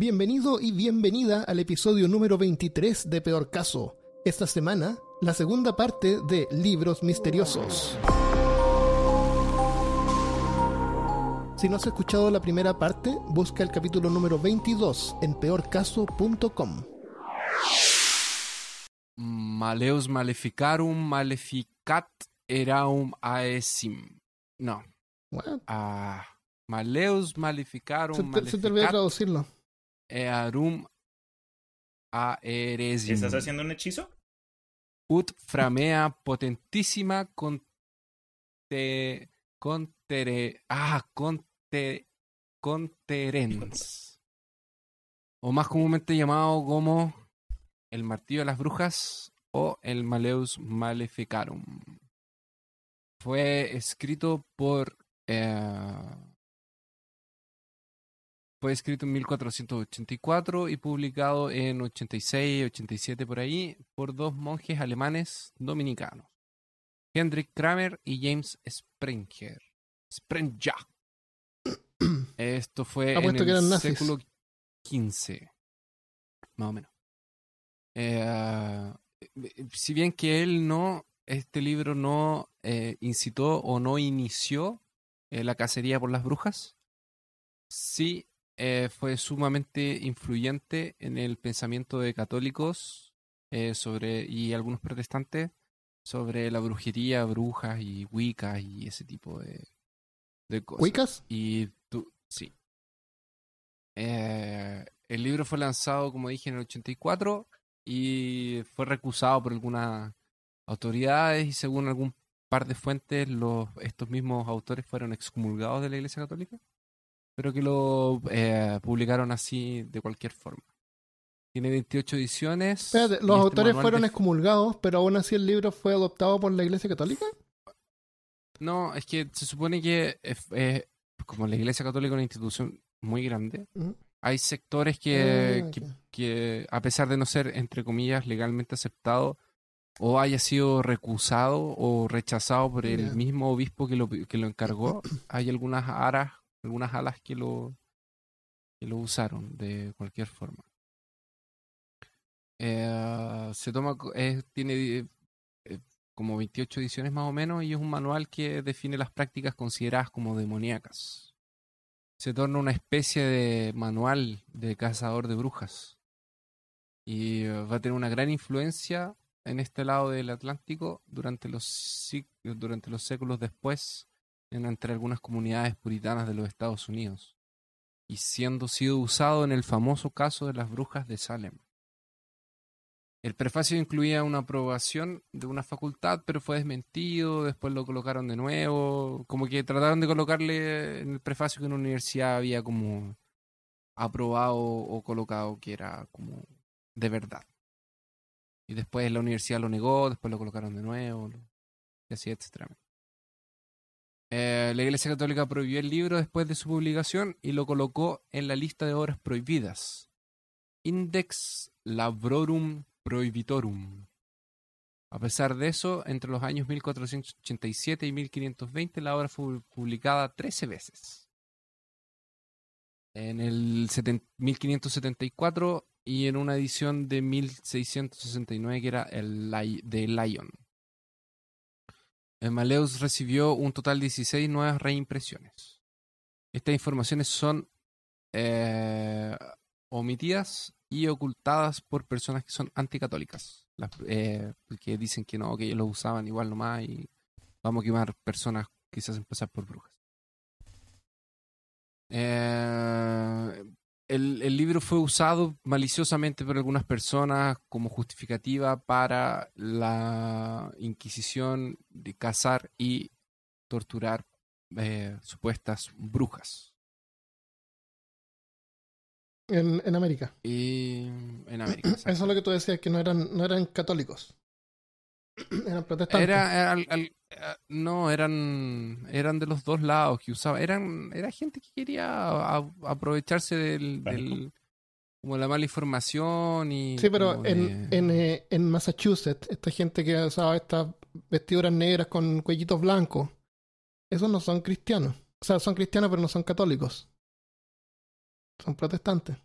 Bienvenido y bienvenida al episodio número 23 de Peor Caso. Esta semana, la segunda parte de Libros Misteriosos. Si no has escuchado la primera parte, busca el capítulo número 22 en peorcaso.com. Maleus maleficarum maleficat eraum aesim. No. What? Ah, maleus maleficarum Se te, se te olvidó maleficat traducirlo. Earum aeresim. ¿Estás haciendo un hechizo? Ut framea potentissima conte, contere, ah, conte, conterens. O más comúnmente llamado como el martillo de las brujas o el Maleus Maleficarum. Fue escrito por. eh, fue escrito en 1484 y publicado en 86, 87 por ahí por dos monjes alemanes dominicanos, Hendrik Kramer y James Sprenger. Sprenger. Esto fue en Apuesto que eran el século XV, más o menos. Eh, si bien que él no, este libro no eh, incitó o no inició eh, la cacería por las brujas, sí eh, fue sumamente influyente en el pensamiento de católicos eh, sobre y algunos protestantes sobre la brujería, brujas y wicca y ese tipo de, de cosas. ¿Wiccas? Y tú, sí. Eh, el libro fue lanzado, como dije, en el 84 y fue recusado por algunas autoridades y según algún par de fuentes, los, estos mismos autores fueron excomulgados de la Iglesia Católica, pero que lo eh, publicaron así de cualquier forma. Tiene 28 ediciones. Espérate, los este autores fueron de- excomulgados, pero aún así el libro fue adoptado por la Iglesia Católica. No, es que se supone que eh, como la Iglesia Católica es una institución muy grande, hay sectores que, Ah, que, a pesar de no ser, entre comillas, legalmente aceptado, o haya sido recusado o rechazado por el mismo obispo que lo, que lo encargó, hay algunas aras, algunas alas que lo, que lo usaron de cualquier forma. Eh, se toma, tiene eh, como 28 ediciones más o menos y es un manual que define las prácticas consideradas como demoníacas. Se torna una especie de manual de cazador de brujas y eh, va a tener una gran influencia en este lado del Atlántico durante los, durante los séculos después en, entre algunas comunidades puritanas de los Estados Unidos y siendo sido usado en el famoso caso de las brujas de Salem. El prefacio incluía una aprobación de una facultad, pero fue desmentido, después lo colocaron de nuevo, como que trataron de colocarle en el prefacio que una universidad había como aprobado o colocado que era como de verdad. Y después la universidad lo negó, después lo colocaron de nuevo, y así, etcétera. Eh, la Iglesia Católica prohibió el libro después de su publicación y lo colocó en la lista de obras prohibidas. Index Labrorum Prohibitorum. A pesar de eso, entre los años 1487 y 1520 la obra fue publicada 13 veces. En el seten- 1574 y en una edición de 1669 que era el de Lion. El Maleus recibió un total de 16 nuevas reimpresiones. Estas informaciones son eh, omitidas y ocultadas por personas que son anticatólicas, las, eh, que dicen que no, que ellos lo usaban igual nomás y vamos a quemar personas que se hacen pasar por brujas. Eh, el, el libro fue usado maliciosamente por algunas personas como justificativa para la Inquisición de cazar y torturar eh, supuestas brujas. En, en América. Y en América. Eso es lo que tú decías, que no eran, no eran católicos. eran protestantes. Era, era al- al- eh, no, eran, eran de los dos lados que usaba. Eran, era gente que quería a- aprovecharse del, del- como la mala información y. Sí, pero en, de- en, eh, en Massachusetts, esta gente que usaba estas vestiduras negras con cuellitos blancos, esos no son cristianos. O sea, son cristianos, pero no son católicos. Son protestantes.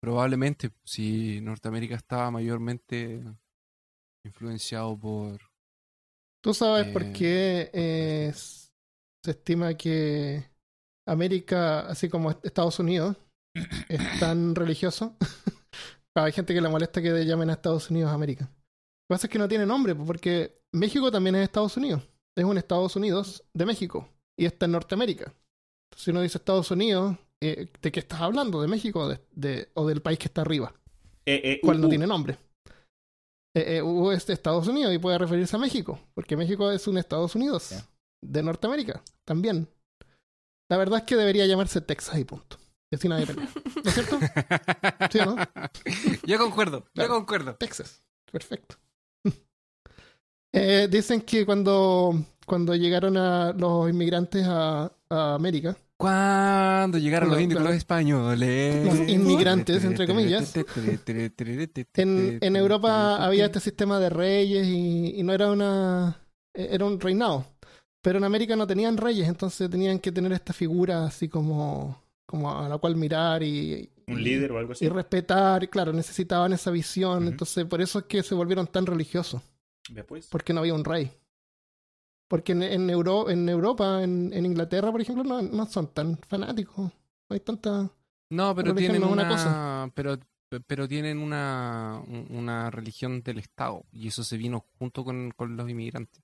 Probablemente, si Norteamérica estaba mayormente influenciado por... ¿Tú sabes por Eh, qué eh, se estima que América, así como est- Estados Unidos, es tan religioso? Hay gente que le molesta que le llamen a Estados Unidos América. Lo que pasa es que no tiene nombre, porque México también es Estados Unidos. Es un Estados Unidos de México y está en Norteamérica. Si uno dice Estados Unidos, eh, ¿de qué estás hablando? ¿De México o, de- de- o del país que está arriba? Eh, eh, cual no uh, tiene nombre. Eh, eh, U es de Estados Unidos y puede referirse a México, porque México es un Estados Unidos de Norteamérica también. La verdad es que debería llamarse Texas y punto. Y así nadie pelea. ¿No es cierto? Sí, ¿no? yo concuerdo, Claro. yo concuerdo. Texas. Perfecto. Eh, dicen que cuando, cuando llegaron a los inmigrantes a, a América, Cuando llegaron los indios, los españoles. Los inmigrantes, entre comillas. en, en Europa había este sistema de reyes y, y no era una. era un reinado. Pero en América no tenían reyes, entonces tenían que tener esta figura así como, como a la cual mirar y, un líder o algo así. y respetar. y Claro, necesitaban esa visión. Entonces, por eso es que se volvieron tan religiosos, Ve pues. porque no había un rey. Porque en, en, Euro- en Europa, en, en Inglaterra, por ejemplo, no, no son tan fanáticos. No hay tanta. No, pero tienen una una, cosa. pero pero tienen una un- una religión del Estado y eso se vino junto con, con los inmigrantes.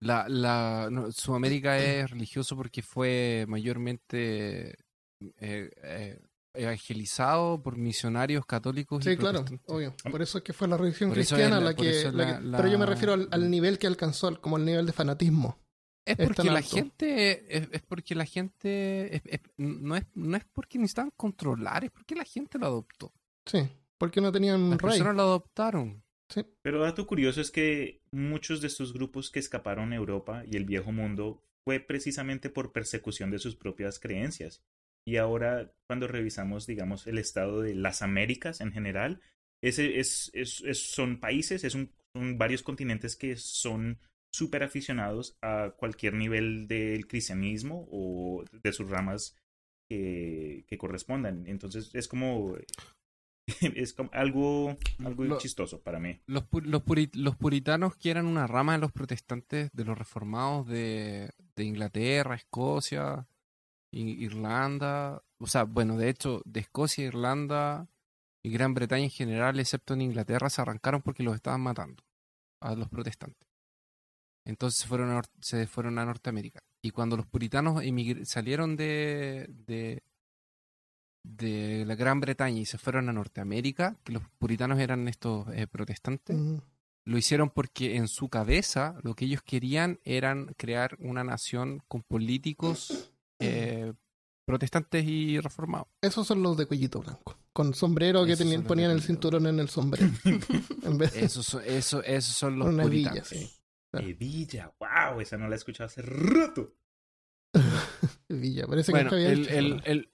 La la no, Sudamérica es religioso porque fue mayormente eh, eh, evangelizado por misionarios católicos y Sí, claro, obvio. Por eso es que fue la religión Por cristiana la- que. la la- Pero yo me refiero al, al nivel que alcanzó, como el nivel de fanatismo. Es porque la gente es, es porque la gente es- es- no es no es porque necesitaban controlar, es porque la gente lo adoptó. Sí, porque no tenían un Las rey. personas lo adoptaron. Pero dato curioso es que muchos de estos grupos que escaparon a Europa y el viejo mundo fue precisamente por persecución de sus propias creencias. Y ahora, cuando revisamos, digamos, el estado de las Américas en general, ese es, es- es- son países, es un- son varios continentes que son súper aficionados a cualquier nivel del cristianismo o de sus ramas que, que correspondan. Entonces, es como, es como algo, algo chistoso para mí. Los, pu- los, puri- los puritanos, que eran una rama de los protestantes, de los reformados de, de Inglaterra, Escocia, Irlanda, o sea, bueno, de hecho, de Escocia, Irlanda y Gran Bretaña en general, excepto en Inglaterra, se arrancaron porque los estaban matando a los protestantes. Entonces se fueron a, se fueron a Norteamérica. Y cuando los puritanos salieron de, de, de la Gran Bretaña y se fueron a Norteamérica, que los puritanos eran estos eh, protestantes, lo hicieron porque en su cabeza lo que ellos querían eran crear una nación con políticos eh, protestantes y reformados. Esos son los de cuellito blanco. Con sombrero que tenían, ponían el cinturón en el sombrero. en vez de Esos son, eso, esos son los una villa, puritanos. sí. Claro. Hebilla, wow, esa no la he escuchado hace rato. Villa. Parece Bueno, que había el, hecho el, el,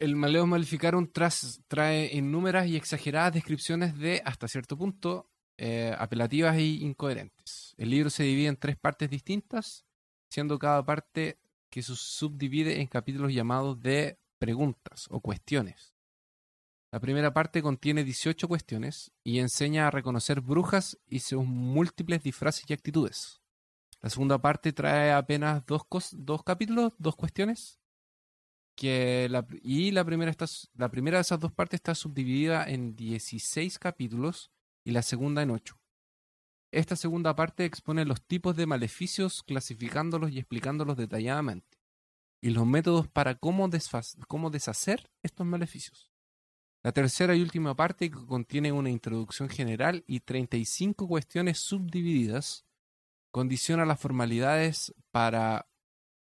el Maleus Maleficarum tras- trae innúmeras y exageradas descripciones de, hasta cierto punto, eh, apelativas e incoherentes. El libro se divide en tres partes distintas, siendo cada parte que se subdivide en capítulos llamados de preguntas o cuestiones. La primera parte contiene 18 cuestiones y enseña a reconocer brujas y sus múltiples disfraces y actitudes. La segunda parte trae apenas dos, dos capítulos, dos cuestiones. Que la, y la primera, está, la primera de esas dos partes está subdividida en 16 capítulos y la segunda en 8. Esta segunda parte expone los tipos de maleficios, clasificándolos y explicándolos detalladamente. Y los métodos para cómo, cómo deshacer estos maleficios. La tercera y última parte contiene una introducción general y 35 cuestiones subdivididas condiciona las formalidades para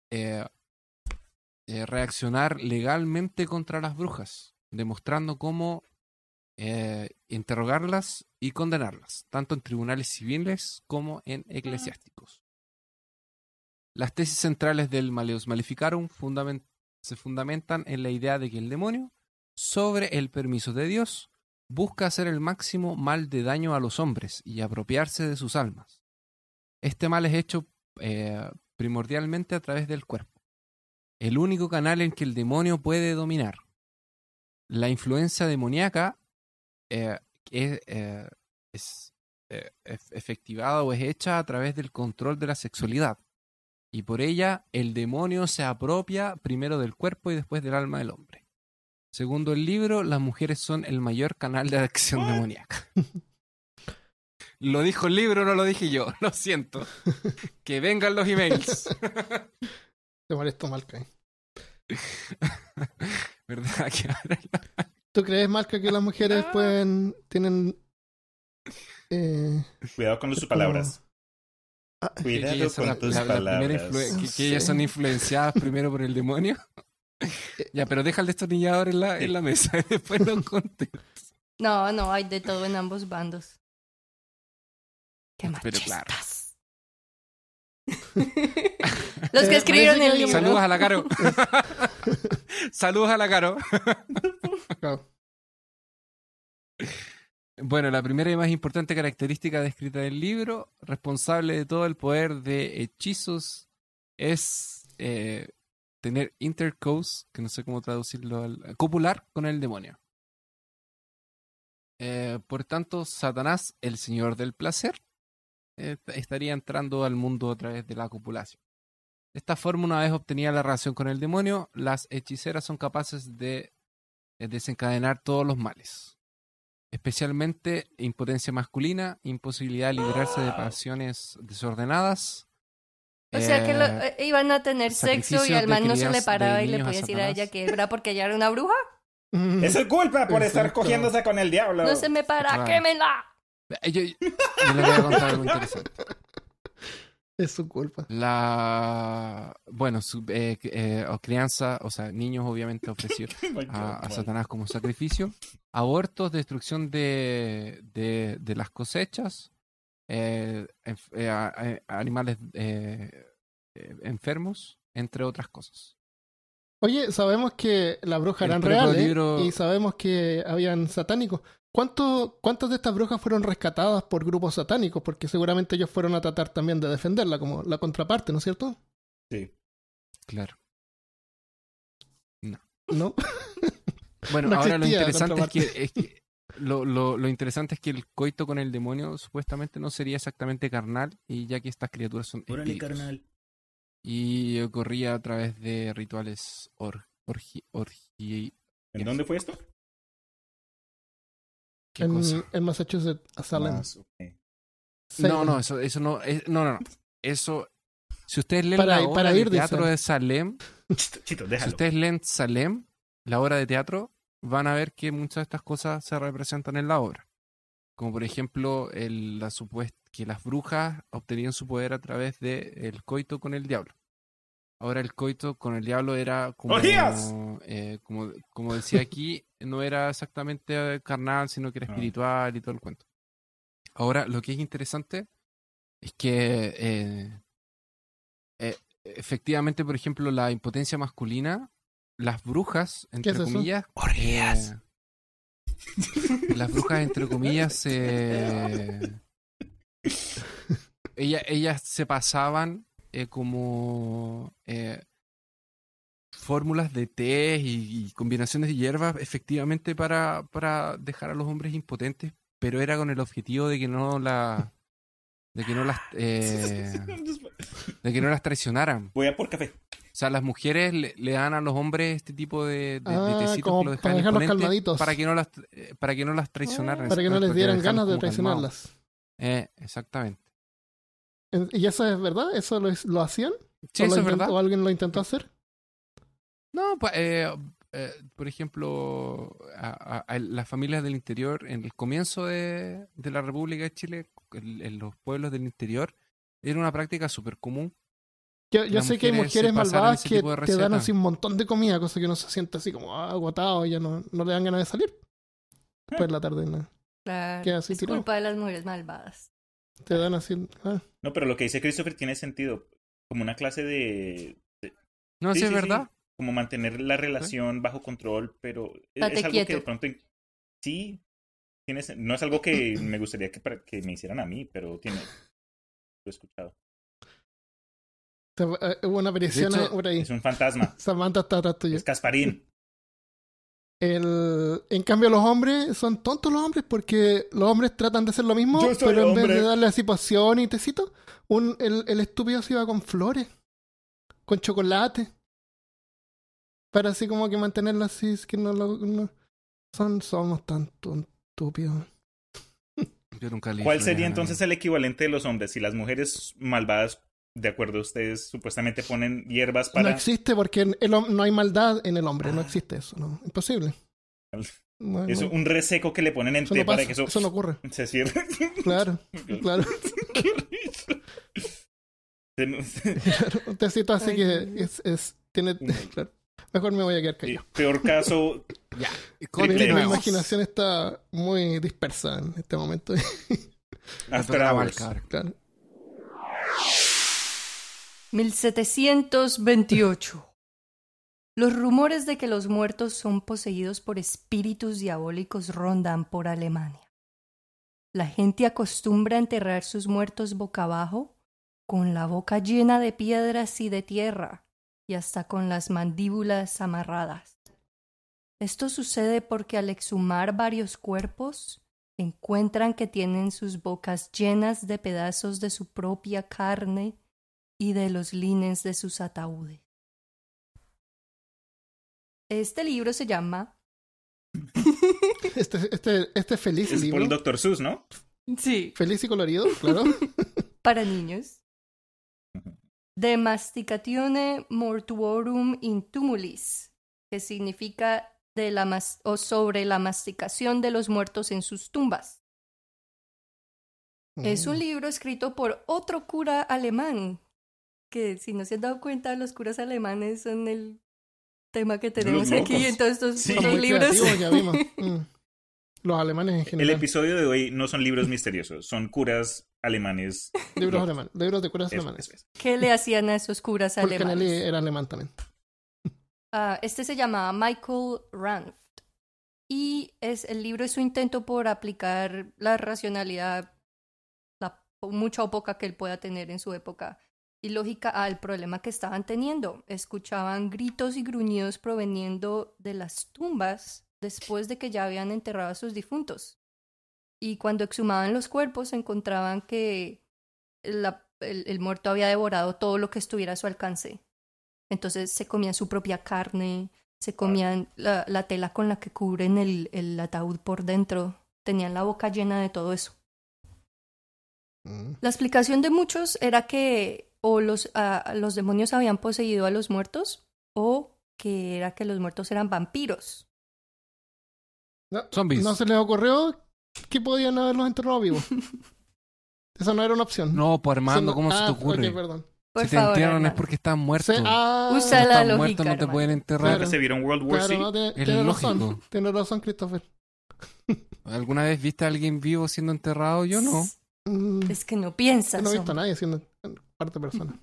eh, eh, reaccionar legalmente contra las brujas, demostrando cómo eh, interrogarlas y condenarlas, tanto en tribunales civiles como en eclesiásticos. Las tesis centrales del Maleus Maleficarum se fundamentan en la idea de que el demonio, sobre el permiso de Dios, busca hacer el máximo mal de daño a los hombres y apropiarse de sus almas. Este mal es hecho eh, primordialmente a través del cuerpo, el único canal en que el demonio puede dominar. la influencia demoníaca eh, es, eh, es eh, ef- efectivada o es hecha a través del control de la sexualidad. Y por ella el demonio se apropia primero del cuerpo y después del alma del hombre. Segundo el libro, las mujeres son el mayor canal de acción demoníaca. Lo dijo el libro, no lo dije yo. Lo siento. Que vengan los emails. Te molesto, Malca. ¿Verdad? Que ahora ¿Tú crees, Malca, que las mujeres Ah. pueden. tienen. Eh, Cuidado con sus palabras. ah, que Cuidado con la- tus la- la primera palabras. que- ellas son influenciadas primero por el demonio. ya, pero deja el destornillador en la, en la mesa y después nos contes. No, no, hay de todo en ambos bandos. Qué Pero claro. Los que Eh, escribieron el libro. Saludos a la Caro. Saludos a la Caro. Bueno, la primera y más importante característica descrita del libro, responsable de todo el poder de hechizos, es eh, tener intercourse, que no sé cómo traducirlo, al, copular con el demonio. Eh, por tanto, Satanás, el señor del placer, estaría entrando al mundo a través de la copulación. De esta forma, una vez obtenida la relación con el demonio, las hechiceras son capaces de eh, desencadenar todos los males especialmente impotencia masculina, imposibilidad de librarse de pasiones desordenadas. O sea que lo- eh, eh, iban a tener sexo y al man no se le paraba y le podía decir a ella que era porque ella era una bruja. Es su culpa por estar cogiéndose con el diablo. No se me para, Claro. quémela. Eh, yo, yo les voy a contar algo interesante. Es su culpa. La bueno, su, eh, eh, crianza, o sea, niños obviamente ofrecidos a. Satanás como sacrificio, abortos, destrucción de, de, de las cosechas, eh, animales enfermos, entre otras cosas. Oye, sabemos que las brujas eran reales libro- y sabemos que habían satánicos. ¿Cuánto, ¿Cuántas de estas brujas fueron rescatadas por grupos satánicos? Porque seguramente ellos fueron a tratar también de defenderla, como la contraparte, ¿no es cierto? Sí. Claro. ¿No? Bueno, No ahora lo interesante es que, contraparte. es que- lo, lo, lo interesante es que el coito con el demonio supuestamente no sería exactamente carnal, y ya que estas criaturas son Órale, espíritus. carnal. Y ocurría a través de rituales or, orgi, orgi- ¿En dónde fue esto? ¿qué En, cosa? en Massachusetts, a Salem. No, no, eso, eso no, es- no, no, no. Eso, si ustedes leen Para- la obra para de ir, teatro de Salem, Chito, chito, si ustedes leen Salem, la obra de teatro, van a ver que muchas de estas cosas se representan en la obra. Como por ejemplo, el, la supuest- que las brujas obtenían su poder a través del el coito con el diablo. Ahora el coito con el diablo era como, eh, como, como decía aquí, no era exactamente carnal, sino que era Ah. espiritual y todo el cuento. Ahora, lo que es interesante es que eh, eh, efectivamente, por ejemplo, la impotencia masculina, las brujas, entre es comillas, Orgías. eh, las brujas, entre comillas, eh, ella- ellas se pasaban eh, como eh, fórmulas de té y, y combinaciones de hierbas efectivamente para, para dejar a los hombres impotentes, pero era con el objetivo de que no la de que no las eh, de que no las traicionaran. Voy a por café. O sea, las mujeres le, le dan a los hombres este tipo de, de, de Ah, tecitos que lo para dejan dejarlos imponentes calmaditos. para que no las eh, para que no las traicionaran. Para que no les dieran ganas de calmados. Eh, exactamente. ¿Y eso es verdad? ¿Eso lo, lo hacían? Sí, ¿O eso lo es intentó- verdad. ¿O alguien lo intentó hacer? No, pa- eh, eh, por ejemplo, a, a- a las familias del interior, en el comienzo de, de la República de Chile, en, en los pueblos del interior, era una práctica súper común. Yo, yo sé que hay mujeres malvadas que te dan así un montón de comida, cosa que uno se siente así como ah, agotado y ya no, no le dan ganas de salir. Después de la tarde ¿no? Claro, así es tirado. culpa de las mujeres malvadas. te dan así. ah. No, pero lo que dice Christopher tiene sentido. Como una clase de. de- No, Sí, sí, es sí. verdad. como mantener la relación bajo control, pero es, algo que de pronto. Sí. Tiene, sen- no es algo que me gustaría que, para- que me hicieran a mí, pero tiene. Lo he escuchado. Eh, hubo una aparición por ahí. Es un fantasma. Samantha está atrás tuyo. Es Casparín. El, en cambio, los hombres son tontos los hombres porque los hombres tratan de hacer lo mismo, pero en vez de darle así poción y tecito, un, el, el estúpido se iba con flores, con chocolate, para así como que mantenerlo así, es que no lo... no- son, somos tan estúpidos. Yo nunca leí ¿Cuál sería entonces el equivalente de los hombres? Si las mujeres malvadas, de acuerdo a ustedes, supuestamente ponen hierbas No para... existe porque en el hom- no hay maldad en el hombre, no existe eso, no, imposible. No, no, un reseco que le ponen en eso té no para pasa, que eso, eso no ocurre. se cierre. Claro, claro. Un tecito así Ay, que es, es tiene claro. Mejor me voy a quedar y callado. peor caso, Ya. Mi, imaginación está muy dispersa en este momento. Hours. abarcar. claro. 1728. Los rumores de que los muertos son poseídos por espíritus diabólicos rondan por Alemania. La gente acostumbra enterrar sus muertos boca abajo, con la boca llena de piedras y de tierra, y hasta con las mandíbulas amarradas. Esto sucede porque al exhumar varios cuerpos, encuentran que tienen sus bocas llenas de pedazos de su propia carne y de los lines de sus ataúdes. Este libro se llama Este, este, este feliz Es por el Dr. Seuss, ¿no? Sí, Feliz y colorido, claro. para niños. De Masticatione Mortuorum in Tumulis, que significa de la mas- o sobre la masticación de los muertos en sus tumbas. Es un Mm. libro escrito por otro cura alemán, que si no se han dado cuenta, los curas alemanes son el tema que tenemos aquí en todos estos Sí. Libros. ya vimos. Mm. Los alemanes en El general. episodio de hoy no son libros misteriosos, son curas alemanes. Libros alemanes. Libros de curas Eso, alemanes. eso, eso. ¿Qué le hacían a esos curas Porque Nelly alemanes? era alemán también. Ah, este se llamaba Michael Ranft. Y es, el libro es su intento por aplicar la racionalidad, la mucha o poca que él pueda tener en su época, y lógica al problema que estaban teniendo. Escuchaban gritos y gruñidos proveniendo de las tumbas después de que ya habían enterrado a sus difuntos. Y cuando exhumaban los cuerpos encontraban que la- el- el muerto había devorado todo lo que estuviera a su alcance. Entonces se comían su propia carne, se comían la, la tela con la que cubren el, el ataúd por dentro, tenían la boca llena de todo eso. Mm. La explicación de muchos era que o los, ah, los demonios habían poseído a los muertos o que era que los muertos eran vampiros. No, Zombies. ¿No se les ocurrió que podían haberlos enterrado vivos? Esa no era una opción. No, pues Armando, ¿cómo se ah, te ocurre? ok, perdón. Por si te entierran es porque están muertos. Se- ah, Usa Si la están lógica, muertos no te hermano. pueden enterrar. Claro. Se vieron World War Claro, no, tiene, Es tiene razón. lógico. Tiene razón, Christopher. ¿Alguna vez viste a alguien vivo siendo enterrado? Yo no. Es que no yo piensas. no he visto a nadie siendo parte persona.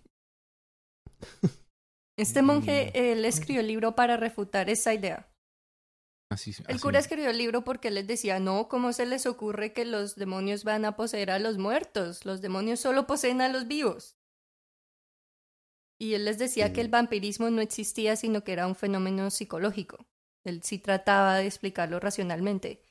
Este monje, él escribió el libro para refutar esa idea. Así, El cura escribió el libro porque les decía, no, ¿cómo se les ocurre que los demonios van a poseer a los muertos? Los demonios solo poseen a los vivos. Y él les decía que el vampirismo no existía, sino que era un fenómeno psicológico. Él sí trataba de explicarlo racionalmente.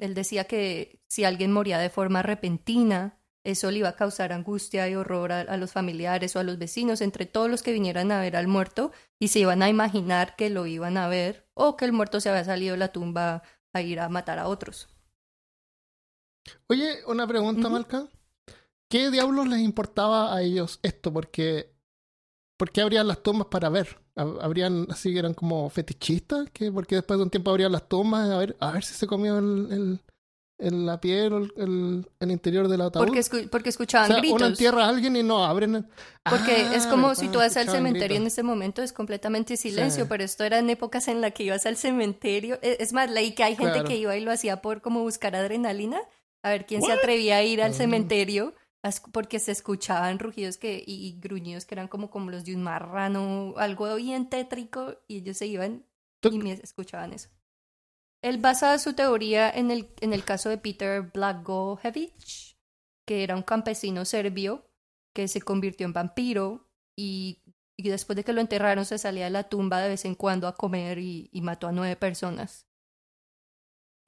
Él decía que si alguien moría de forma repentina, eso le iba a causar angustia y horror a, a los familiares o a los vecinos, entre todos los que vinieran a ver al muerto, y se iban a imaginar que lo iban a ver o que el muerto se había salido de la tumba a ir a matar a otros. Oye, una pregunta, Ujú. Malca. ¿Qué diablos les importaba a ellos esto? Porque ¿Por qué abrían las tumbas para ver? Hab- Habrían, así que eran como fetichistas, que porque después de un tiempo abrían las tumbas a ver, a ver si se comió el, el- el- la piel o el, el- el interior del ataúd. Porque, escu- porque o escuchaban sea, gritos. uno entierra a alguien y no abren. Porque Ah, es como verdad, si tú vas al cementerio en ese momento, es completamente silencio, Sí. pero esto era en épocas en las que ibas al cementerio. E- Es más, leí que hay gente Claro. que iba y lo hacía por como buscar adrenalina, a ver quién se atrevía a ir al Mm. cementerio, porque se escuchaban rugidos que, y, y gruñidos que eran como, como los de un marrano, algo bien tétrico, y ellos se iban y me escuchaban eso. Él basa su teoría en el, en el caso de Peter Blagojevich, que era un campesino serbio que se convirtió en vampiro y y después de que lo enterraron se salía de la tumba de vez en cuando a comer y, y mató a nueve personas.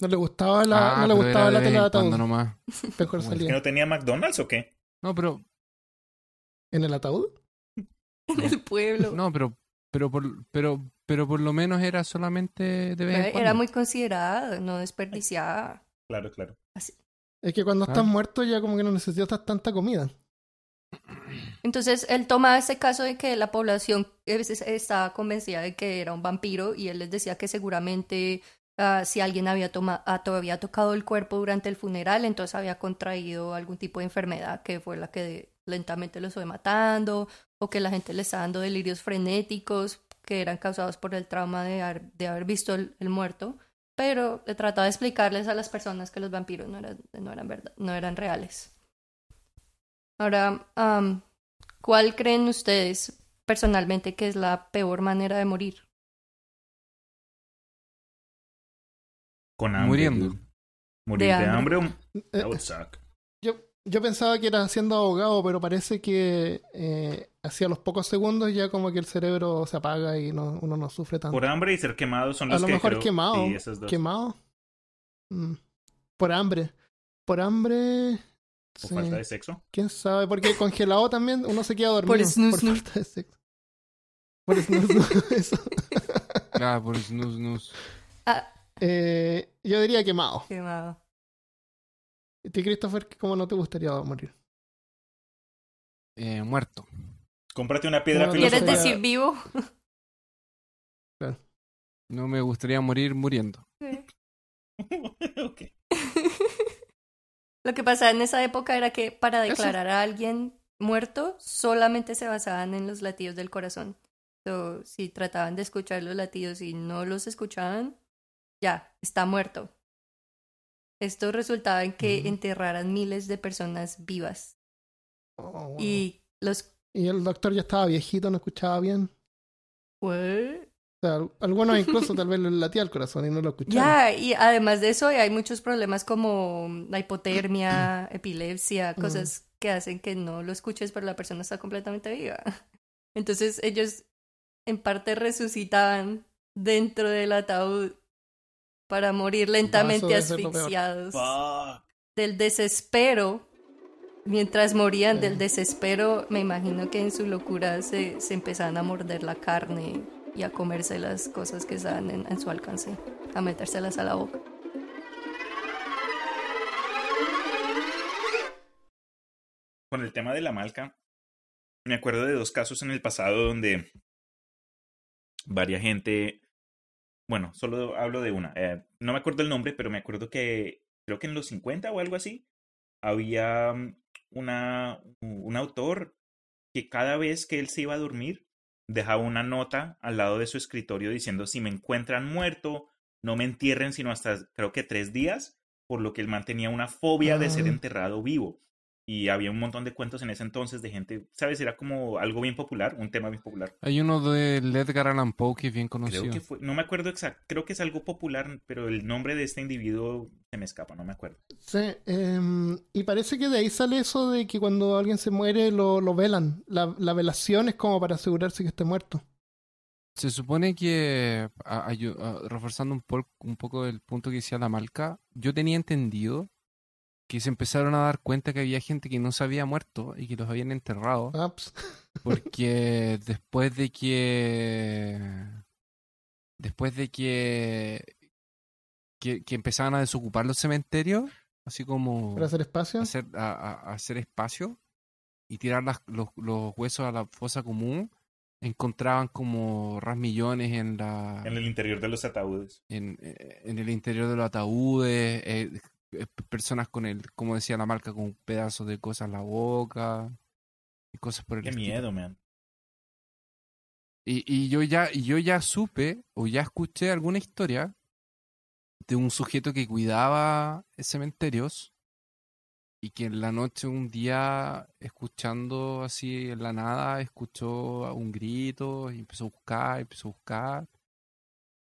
No le gustaba la, Ah, no le pero gustaba la tela de ataúd. nomás. Mejor Bueno, ¿Que salía. no tenía McDonald's o qué? No, pero ¿En el ataúd? En el pueblo. no, pero pero por pero pero por lo menos era solamente de vez en Era muy considerada, no desperdiciada. Claro, claro. Es que cuando Ah. estás muerto ya como que no necesitas tanta comida. Entonces él toma ese caso de que la población a veces estaba convencida de que era un vampiro y él les decía que seguramente ah, si alguien había, toma- ah, todavía tocado el cuerpo durante el funeral, entonces había contraído algún tipo de enfermedad que fue la que lentamente los fue matando o que la gente le estaba dando delirios frenéticos que eran causados por el trauma de haber, de haber visto el, el muerto. Pero le trataba de explicarles a las personas que los vampiros no eran, no eran, verdad, no eran reales. Ahora, am, ¿cuál creen ustedes personalmente que es la peor manera de morir? Con hambre. Muriendo. Morir de, De hambre. hambre. o- Eh, suck. Yo, yo pensaba que era siendo abogado, pero parece que eh, hacia los pocos segundos ya como que el cerebro se apaga y no, uno no sufre tanto. Por hambre y ser quemado son A los lo que mejor creo- quemado. Sí, esas dos. ¿Quemado? Mm. Por hambre. Por hambre... Sí. falta de sexo. ¿Quién sabe? Porque congelado también uno se queda dormido. Por snus, snus. falta de sexo. Por snus, snus, eso. Claro, por snus, snus. Ah, Eh, yo diría quemado. quemado. ¿Y ti, Christopher, cómo no te gustaría morir? Eh, muerto. Cómprate una piedra No, ¿Quieres decir vivo? No me gustaría morir muriendo. Ok. Lo que pasaba en esa época era que para Eso. declarar a alguien muerto solamente se basaban en los latidos del corazón. So, si trataban de escuchar los latidos y no los escuchaban, ya, está muerto. Esto resultaba en que enterraran miles de personas vivas. Oh, wow. Y los... Y el doctor ya estaba viejito, no escuchaba bien. ¿What? O sea, al- algunos incluso tal vez le latía el corazón y no lo escuchaban. Ya, y además de eso hay muchos problemas como la hipotermia, epilepsia, Mm. cosas que hacen que no lo escuches, pero la persona está completamente viva. Entonces ellos en parte resucitaban dentro del ataúd para morir lentamente asfixiados del desespero. Mientras morían Sí. del desespero, me imagino que en su locura se, se empezaban a morder la carne y a comerse las cosas que estaban en, en su alcance, a metérselas a la boca. Con el tema de la malca, me acuerdo de dos casos en el pasado donde varia gente, bueno, solo hablo de una, eh, no me acuerdo el nombre, pero me acuerdo que creo que en los 50 o algo así, había mm, una, un autor que cada vez que él se iba a dormir, dejaba una nota al lado de su escritorio diciendo si me encuentran muerto, no me entierren sino hasta creo que tres días, por lo que él mantenía una fobia de ser Ah. enterrado vivo. Y había un montón de cuentos en ese entonces de gente, ¿sabes? Era como algo bien popular, un tema bien popular. Hay uno de Edgar Allan Poe que es bien conocido. Creo que fue, no me acuerdo exacto, creo que es algo popular, pero el nombre de este individuo se me escapa, no me acuerdo. Sí, em, y parece que de ahí sale eso de que cuando alguien se muere lo, lo velan. La, la velación es como para asegurarse que esté muerto. Se supone que, a- reforzando un, po- un poco el punto que decía la Malca, yo tenía entendido que se empezaron a dar cuenta que había gente que no se había muerto y que los habían enterrado, Ah, pues, porque después de que... Después de que, que, que empezaban a desocupar los cementerios, así como para hacer espacio. hacer, a, a- a hacer espacio y tirar las- los, los huesos a la fosa común, encontraban como rasmillones en la En el interior de los ataúdes. en, eh, en el interior de los ataúdes, eh, personas con el, como decía la marca, con pedazos de cosas en la boca y cosas por el Qué estilo. miedo, man. Y, y yo ya, y yo ya supe o ya escuché alguna historia de un sujeto que cuidaba cementerios y que en la noche un día escuchando así en la nada escuchó un grito y empezó a buscar, empezó a buscar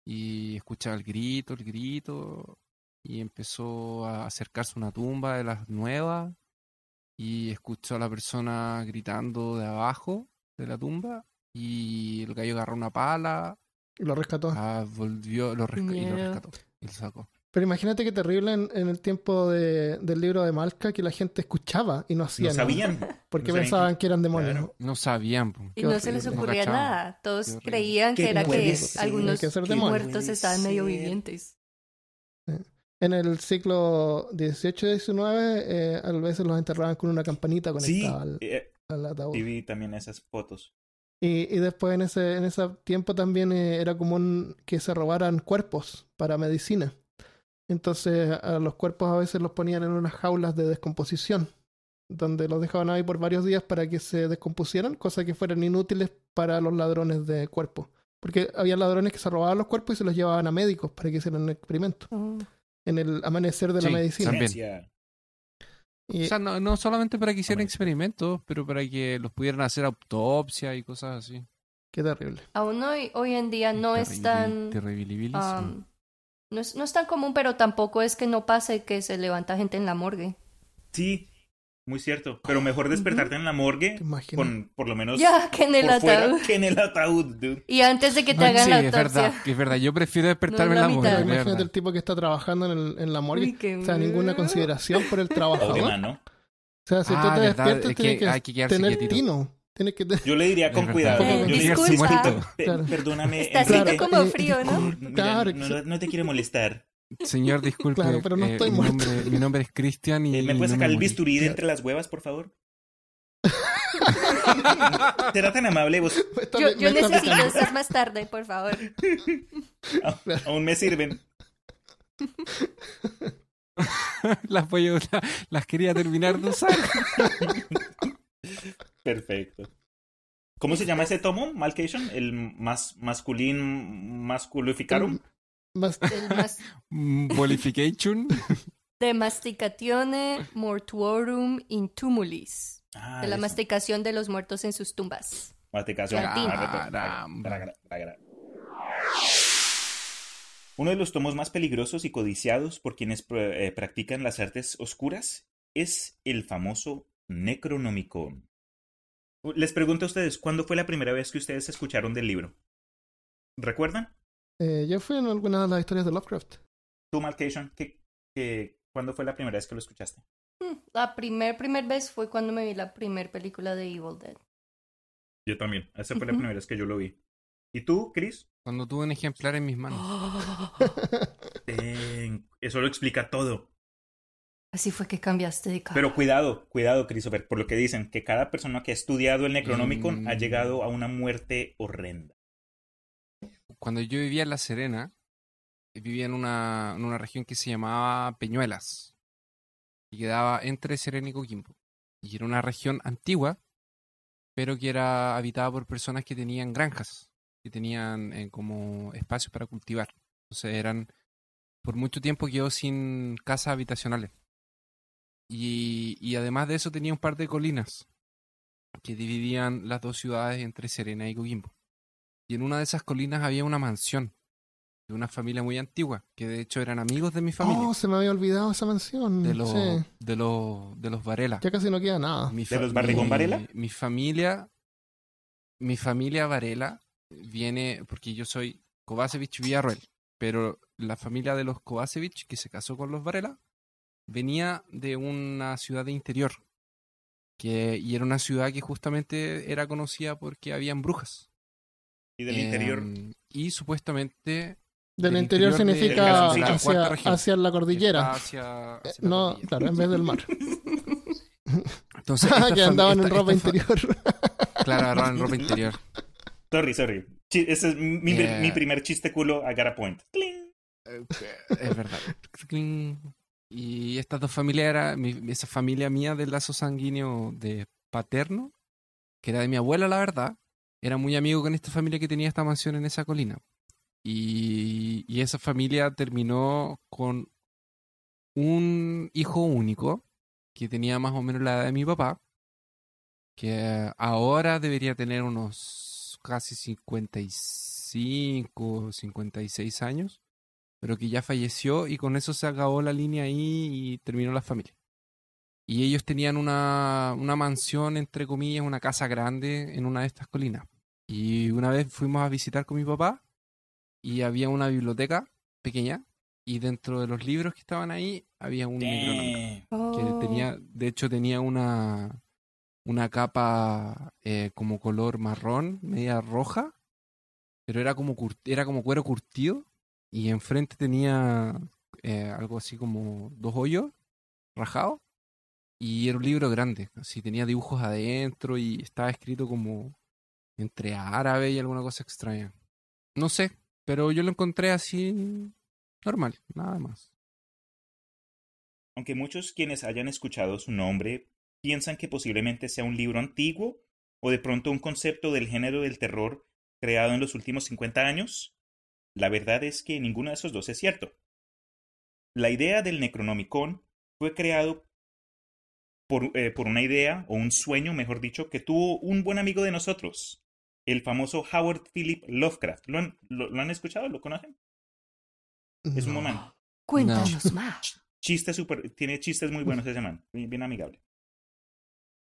y escuchaba el grito, el grito y empezó a acercarse a una tumba de las nuevas y escuchó a la persona gritando de abajo de la tumba Y el gallo agarró una pala, Y lo rescató. ah, volvió lo resca- y lo rescató. Y lo sacó. Pero imagínate qué terrible en, en el tiempo de- del libro de Malca que la gente escuchaba y no hacía No nada. sabían. Porque no sabían pensaban que eran demonios. Claro. No sabían. Y no se les. No ocurría nada. Todos creían que ¿Qué era que ser? algunos Que muertos estaban medio vivientes. En el siglo XVIII y XIX, eh, a veces los enterraban con una campanita Sí, conectada al, eh, al ataúd. sí vi también esas fotos. Y, y después en ese, en ese tiempo también eh, era común que se robaran cuerpos para medicina. Entonces a los cuerpos a veces los ponían en unas jaulas de descomposición, donde los dejaban ahí por varios días para que se descompusieran, cosas que fueran inútiles para los ladrones de cuerpos. Porque había ladrones que se robaban los cuerpos y se los llevaban a médicos para que hicieran experimentos Oh. En el amanecer de la Sí, medicina. también. Y- O sea, no, no solamente para que hicieran experimentos, pero para que los pudieran hacer autopsia y cosas así. qué terrible. Aún hoy, hoy en día no es tan... terribilibilísimo. um, no, es, no es tan común, pero tampoco es que no pase que se levanta gente en la morgue. Sí, muy cierto. Pero mejor despertarte en la morgue con por lo menos Ya, que en el por fuera ataúd. que en el ataúd, dude. Y antes de que te Ah, hagan sí, la es autopsia. verdad, es verdad. Yo prefiero despertarme No, en la la mitad. morgue, Imagínate verdad. el tipo que está trabajando en, el- en la morgue. Uy, qué O sea, ninguna consideración por el man, ¿no? O sea, si Ah, tú te verdad, despiertas, es que tienes que, hay que tener quietito. tino. Tienes que tener... Yo le diría Es con cuidado. Eh, Yo le diría, disculpa. "Disculpa, pe- Claro. perdóname. Está así como eh, frío, ¿no? mira, no, no- no te quiero molestar. Señor, disculpe. Claro, pero no eh, estoy mi, muerto. nombre, mi nombre es Cristian y. Eh, ¿Me no puedes sacar el bisturí de entre las huevas, por favor? ¿Será tan amable? Vos está- Yo, necesito más tarde, por favor. aún me sirven. las, voy a usar- las quería terminar de usar. Perfecto. ¿Cómo se llama ese tomo? Malcation, el más masculín masculificarum. Mas- Mm, Bolification. de masticatione mortuorum in tumulis. Ah, De la eso. masticación de los muertos en sus tumbas. Masticación. Caramba. Uno de los tomos más peligrosos y codiciados por quienes pr- eh, practican las artes oscuras es el famoso Necronomicon. Les pregunto a ustedes, ¿cuándo fue la primera vez que ustedes escucharon del libro? ¿Recuerdan? Eh, yo fui en alguna de las historias de Lovecraft. Tú, Malcation, ¿qué, qué- ¿cuándo fue la primera vez que lo escuchaste? Hmm, La primer, primer vez fue cuando me vi la primer película de Evil Dead. Yo también. Esa fue la primera vez que yo lo vi. ¿Y tú, Chris? Cuando tuve un ejemplar en mis manos. Ten- Eso lo explica todo. Así fue que cambiaste de cara. Pero cuidado, cuidado, Christopher, por lo que dicen, que cada persona que ha estudiado el Necronomicon Mm. ha llegado a una muerte horrenda. Cuando yo vivía en La Serena, vivía en una, en una región que se llamaba Peñuelas. Y quedaba entre Serena y Coquimbo. Y era una región antigua, pero que era habitada por personas que tenían granjas, que tenían eh, como espacios para cultivar. Entonces eran, por mucho tiempo quedó sin casas habitacionales. Y, y además de eso tenía un par de colinas que dividían las dos ciudades entre Serena y Coquimbo. Y en una de esas colinas había una mansión de una familia muy antigua, que de hecho eran amigos de mi familia, Oh, se me había olvidado esa mansión. de los Sí. de los de los Varela. Ya casi no queda nada. Mi ¿De los Barrigón mi- Varela? Mi familia, mi familia Varela viene, porque yo soy Kovacevic Villarroel, pero la familia de los Kovacevic, que se casó con los Varela, venía de una ciudad de interior, que, y era una ciudad que justamente era conocida porque habían brujas. Y del interior, Em, y supuestamente... Del del interior, significa hacia, región. hacia la cordillera. hacia- Eh, hacia la no, cordillera. claro, en vez del mar. Entonces, que andaban en ropa interior. Claro, agarraban ropa interior. sorry, sorry. Ese es mi, Eh. mi primer chiste culo a Gara Point. ¡Cling! Eh, Es verdad. Cling. Y estas dos familias era mi- esa familia mía del lazo sanguíneo de paterno, que era de mi abuela, la verdad, era muy amigo con esta familia que tenía esta mansión en esa colina. Y, esa familia terminó con un hijo único que tenía más o menos la edad de mi papá, que ahora debería tener unos casi 55, 56 años pero que ya falleció y con eso se acabó la línea ahí y terminó la familia. Y ellos tenían una, una mansión, entre comillas, una casa grande en una de estas colinas. Y una vez fuimos a visitar con mi papá y había una biblioteca pequeña y dentro de los libros que estaban ahí había un Necronomicon que tenía, de hecho tenía una una capa eh, como color marrón, media roja, pero era como era como cuero curtido y enfrente tenía eh, algo así como dos hoyos rajados y era un libro grande, así tenía dibujos adentro y estaba escrito como entre árabe y alguna cosa extraña. No sé, pero yo lo encontré así normal, nada más. Aunque muchos quienes hayan escuchado su nombre piensan que posiblemente sea un libro antiguo o de pronto un concepto del género del terror creado en los últimos 50 años, la verdad es que ninguno de esos dos es cierto. La idea del Necronomicon fue creado por, eh, por una idea o un sueño, mejor dicho, que tuvo un buen amigo de nosotros, el famoso Howard Philip Lovecraft. ¿Lo han, lo- lo han escuchado? ¿Lo conocen? Es un momento. Cuéntanos más. Chiste super, tiene chistes muy buenos ese man, bien, bien amigable.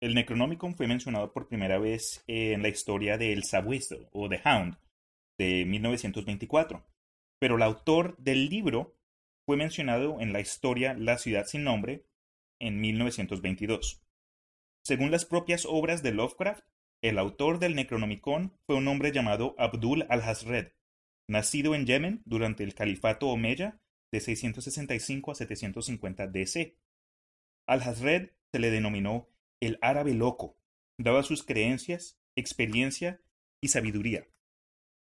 El Necronomicon fue mencionado por primera vez en la historia del Sabueso o The Hound de 1924, pero el autor del libro fue mencionado en la historia La ciudad sin nombre en 1922. Según las propias obras de Lovecraft, el autor del Necronomicon fue un hombre llamado Abdul al-Hazred, nacido en Yemen durante el califato Omeya de 665 a 750 DC. Al-Hazred se le denominó el árabe loco, dado a sus creencias, experiencia y sabiduría.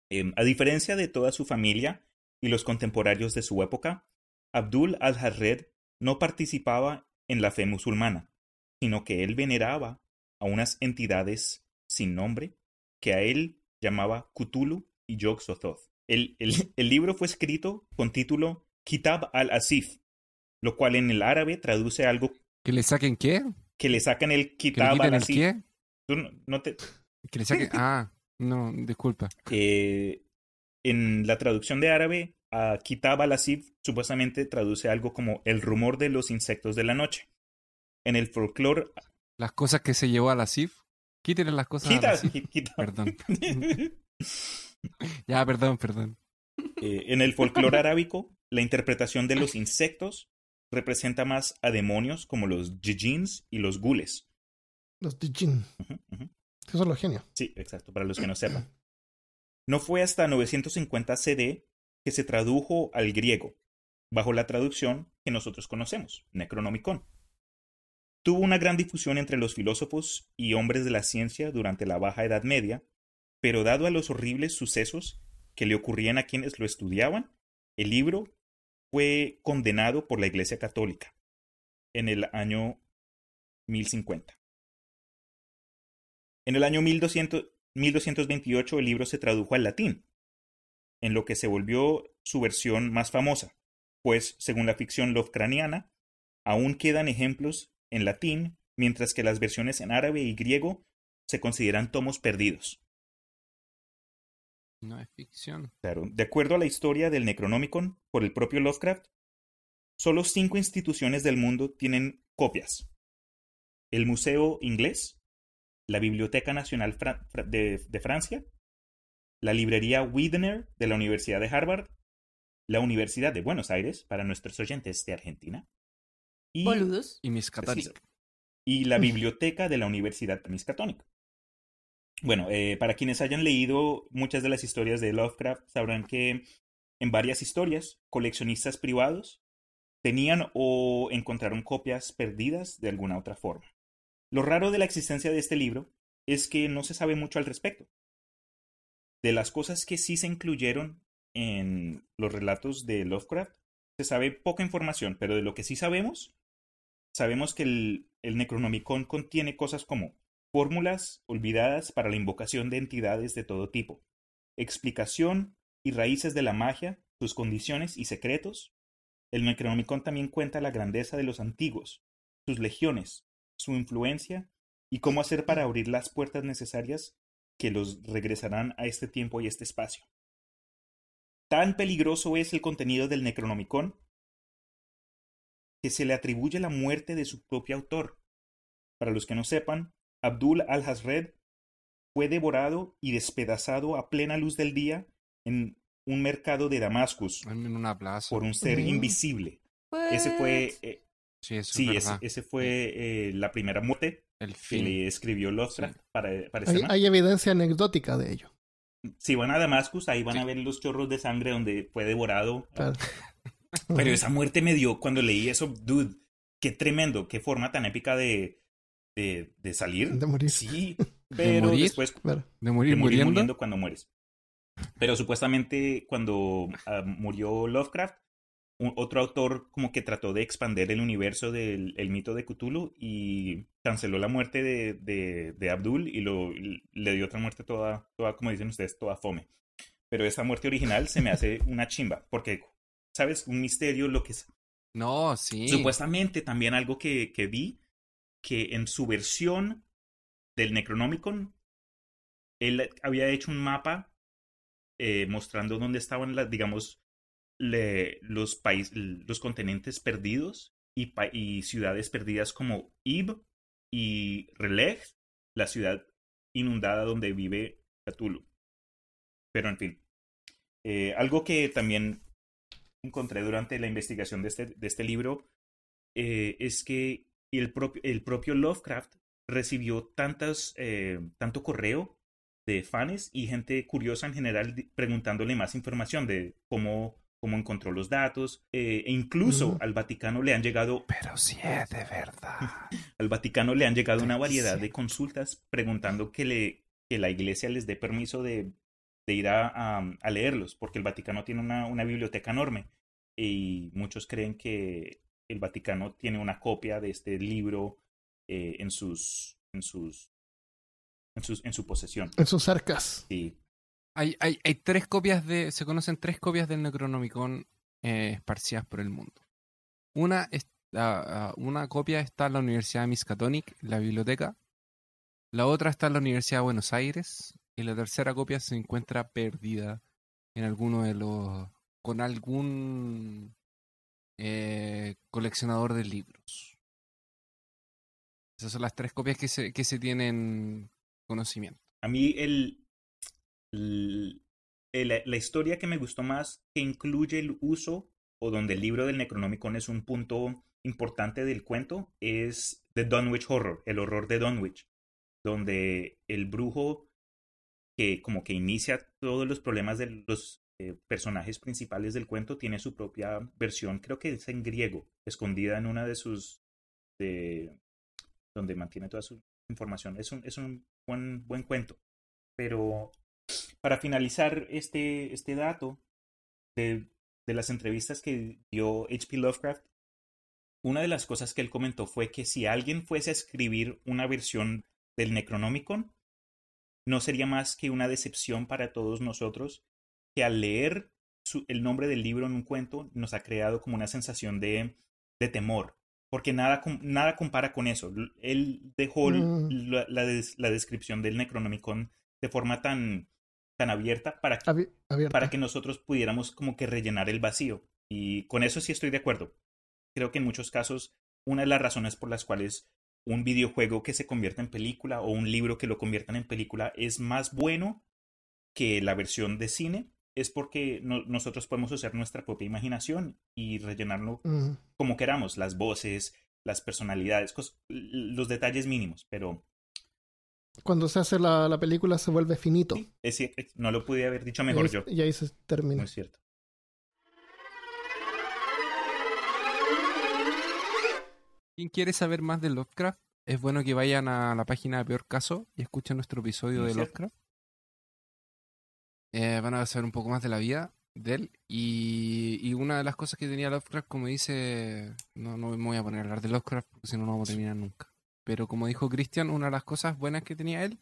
Em, a diferencia de toda su familia y los contemporáneos de su época, Abdul al-Hazred no participaba en la fe musulmana, sino que él veneraba a unas entidades sin nombre que a él llamaba Cthulhu y Yog-Sothoth. El, el- el libro fue escrito con título Kitab al-Asif, lo cual en el árabe traduce algo ¿Que le saquen qué? que le sacan el ¿Que le Kitab al-Asif. qué? Tú no- no te- Que le saquen... Ah, no, disculpa. eh, en la traducción de árabe, a Kitab al-Asif supuestamente traduce algo como el rumor de los insectos de la noche. En el folclore, Las cosas que se llevó a la CIF. Quítenle las cosas Quita- Perdón. Ya, perdón, perdón. Eh, en el folclore arábico, la interpretación de los insectos representa más a demonios como los djinns y los gules. Los ujú. Esos son los genios. Sí, exacto, para los que no sepan. No fue hasta 950 CD que se tradujo al griego, bajo la traducción que nosotros conocemos, Necronomicon. Tuvo una gran difusión entre los filósofos y hombres de la ciencia durante la Baja Edad Media, pero dado a los horribles sucesos que le ocurrían a quienes lo estudiaban, el libro fue condenado por la Iglesia Católica en el año 1050. En el año 1200 1228 el libro se tradujo al latín, en lo que se volvió su versión más famosa, pues, según la ficción lovecraniana, aún quedan ejemplos en latín, mientras que las versiones en árabe y griego se consideran tomos perdidos. No es ficción. Claro, de acuerdo a la historia del Necronomicon por el propio Lovecraft, solo cinco instituciones del mundo tienen copias. El Museo Inglés, la Biblioteca Nacional Fra- de, de Francia, la Librería Widener de la Universidad de Harvard, la Universidad de Buenos Aires, para nuestros oyentes de Argentina, y, Boludos. Y y la Biblioteca de la Universidad Miskatonic. Bueno, eh, para quienes hayan leído muchas de las historias de Lovecraft, sabrán que en varias historias, coleccionistas privados tenían o encontraron copias perdidas de alguna otra forma. Lo raro de la existencia de este libro es que no se sabe mucho al respecto. De las cosas que sí se incluyeron en los relatos de Lovecraft, se sabe poca información, pero de lo que sí sabemos, sabemos que el, el Necronomicon contiene cosas como fórmulas olvidadas para la invocación de entidades de todo tipo, explicación y raíces de la magia, sus condiciones y secretos. El Necronomicon también cuenta la grandeza de los antiguos, sus legiones, su influencia y cómo hacer para abrir las puertas necesarias que los regresarán a este tiempo y este espacio. Tan peligroso es el contenido del Necronomicon que se le atribuye la muerte de su propio autor. Para los que no sepan, Abdul al-Hazred fue devorado y despedazado a plena luz del día en un mercado de Damascus En una plaza. por un ser Mm. invisible. Ese fue, eh, Sí, sí, es ese, fue eh, la primera muerte El que le escribió Lovecraft para, para Hay, este hay evidencia anecdótica de ello. Si van a Damascus, ahí van Sí. a ver los chorros de sangre donde fue devorado. Claro. Pero esa muerte me dio cuando leí eso, dude, qué tremendo, qué forma tan épica de, de, de salir. De morir. Sí, pero morir? después Claro. De morir de morir muriendo. muriendo cuando mueres. Pero supuestamente cuando ah, murió Lovecraft, un- otro autor como que trató de expander el universo del el mito de Cthulhu y canceló la muerte de, de, de Abdul y, lo, y le dio otra muerte toda, toda, como dicen ustedes, toda fome. Pero esa muerte original se me hace una chimba, porque, ¿sabes? Un misterio, lo que es. No, sí. Supuestamente también algo que, que vi, que en su versión del Necronomicon, él había hecho un mapa eh, mostrando dónde estaban, las, digamos, le- los, países, los continentes perdidos y, pa- y ciudades perdidas como Ib y Releg, la ciudad inundada donde vive Cthulhu. Pero en fin, eh, algo que también encontré durante la investigación de este, de este libro eh, es que el, propio el propio Lovecraft recibió tantas, eh, tanto correo de fans y gente curiosa en general preguntándole más información de cómo, cómo encontró los datos. eh, e incluso Ujú. al Vaticano le han llegado Pero sí es de verdad. al Vaticano le han llegado una Sí. variedad de consultas preguntando que, le, que la iglesia les dé permiso de, de ir a, a- a leerlos, porque el Vaticano tiene una, una biblioteca enorme y muchos creen que el Vaticano tiene una copia de este libro eh, en sus en sus en sus en su posesión. En sus arcas. Sí. Hay, hay, hay tres copias de. Se conocen tres copias del Necronomicon eh, esparcidas por el mundo. Una, es- ah, ah, una copia está en la Universidad de Miskatonic, la biblioteca. La otra está en la Universidad de Buenos Aires. Y la tercera copia se encuentra perdida en alguno de los. con algún eh, coleccionador de libros. Esas son las tres copias que se, que se tienen conocimiento. A mí el, el- el- la historia que me gustó más que incluye el uso o donde el libro del Necronomicon es un punto importante del cuento es The Dunwich Horror, el horror de Dunwich, donde el brujo que como que inicia todos los problemas de los eh, personajes principales del cuento tiene su propia versión, creo que es en griego, escondida en una de sus de donde mantiene toda su información. Es un, es un buen, buen cuento. Pero para finalizar este, este dato de, de las entrevistas que dio H.P. Lovecraft, una de las cosas que él comentó fue que si alguien fuese a escribir una versión del Necronomicon, no sería más que una decepción para todos nosotros que al leer su- el nombre del libro en un cuento nos ha creado como una sensación de, de temor, porque nada, nada compara con eso. Él dejó Mm. la, la des- la descripción del Necronomicon de forma tan, tan abierta para, Abi- abierta. para que nosotros pudiéramos como que rellenar el vacío. Y con eso sí estoy de acuerdo. Creo que en muchos casos una de las razones por las cuales un videojuego que se convierta en película o un libro que lo conviertan en película es más bueno que la versión de cine es porque no- nosotros podemos usar nuestra propia imaginación y rellenarlo como queramos, las voces, las personalidades, los detalles mínimos, pero Cuando se hace la, la película se vuelve finito. sí, es no lo pude haber dicho y, mejor ahí, yo. y ahí se termina. No es cierto. ¿Quién quiere saber más de Lovecraft? Es bueno que vayan a la página de Peor Caso y escuchen nuestro episodio de. Lovecraft. Eh, van a saber un poco más de la vida de él. Y, y una de las cosas que tenía Lovecraft, como dice, no, no me voy a poner a hablar de Lovecraft porque si no, no vamos a terminar nunca. Pero como dijo Christian, una de las cosas buenas que tenía él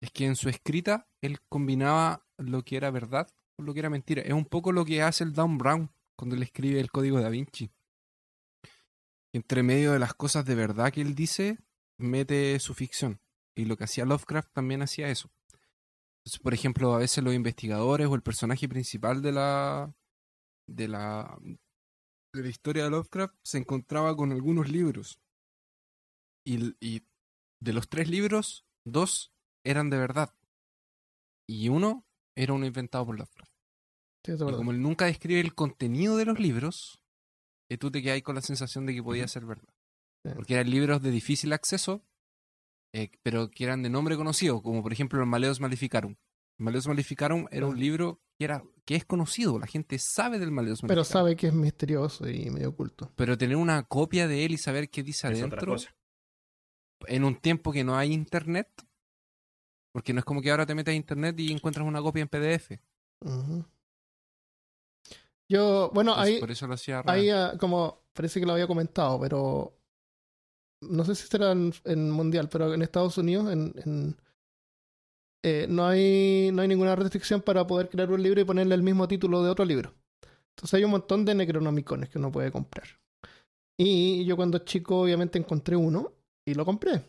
es que en su escrita él combinaba lo que era verdad con lo que era mentira. Es un poco lo que hace el Dan Brown cuando le escribe el código da Vinci. Entre medio de las cosas de verdad que él dice, mete su ficción. Y lo que hacía Lovecraft también hacía eso. Entonces, por ejemplo, a veces los investigadores o el personaje principal de la de la de la historia de Lovecraft se encontraba con algunos libros. Y, y de los tres libros, dos eran de verdad. y uno era uno inventado por Lovecraft. Sí, Y como él nunca describe el contenido de los libros, eh, tú te quedas con la sensación de que podía ser verdad. Sí. Porque eran libros de difícil acceso, eh, pero que eran de nombre conocido, como por ejemplo el Maleus Maleficarum. El Maleus Maleficarum era un libro que, era, que es conocido, la gente sabe del Maleus Pero Maleficarum. sabe que es misterioso y medio oculto. Pero tener una copia de él y saber qué dice Es otra adentro, cosa. en un tiempo que no hay internet, porque no es como que ahora te metes a internet y encuentras una copia en PDF. Yo, bueno, Entonces, ahí, por eso lo hacía real. ahí ah, como parece que lo había comentado, pero no sé si será en, en mundial, pero en Estados Unidos en, en- eh, no hay no hay ninguna restricción para poder crear un libro y ponerle el mismo título de otro libro. Entonces hay un montón de Necronomicones que uno puede comprar. Y yo cuando chico obviamente encontré uno y lo compré.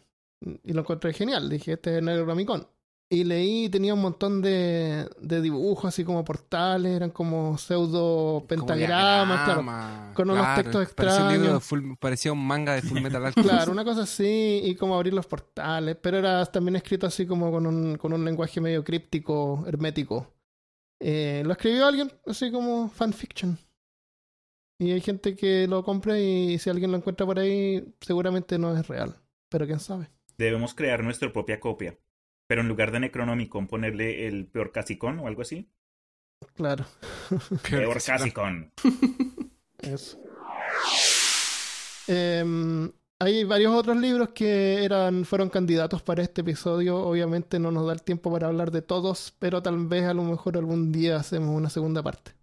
Y lo encontré genial. Dije, este es el Necronomicon. Y leí, tenía un montón de, de dibujos, así como portales, eran como pseudo Como pentagramas, claro. con unos claro, textos parecía un libro de extraños. full- parecía un manga de Full Metal Alchemist. Claro, una cosa así, y como abrir los portales, pero era también escrito así como con un, con un lenguaje medio críptico, hermético. Eh, lo escribió alguien, así como fanfiction. Y hay gente que lo compra y si alguien lo encuentra por ahí, seguramente no es real. Pero quién sabe. Debemos crear nuestra propia copia. Pero en lugar de Necronomicon ponerle el peor casicón o algo así. Claro, Peor casicón. eso. Em, hay varios otros libros que eran, fueron candidatos para este episodio. Obviamente no nos da el tiempo para hablar de todos, pero tal vez a lo mejor algún día hacemos una segunda parte.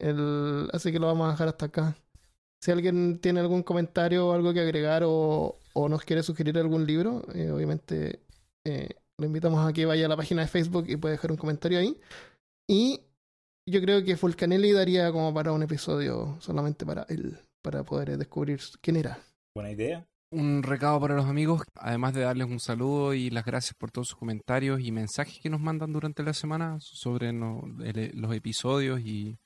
El- así que lo vamos a dejar hasta acá. Si alguien tiene algún comentario o algo que agregar o, o nos quiere sugerir algún libro, eh, obviamente eh, lo invitamos a que vaya a la página de Facebook y puede dejar un comentario ahí. Y yo creo que Fulcanelli daría como para un episodio solamente para él, para poder descubrir quién era. Buena idea. Un recado para los amigos, además de darles un saludo y las gracias por todos sus comentarios y mensajes que nos mandan durante la semana sobre no- el- los episodios y,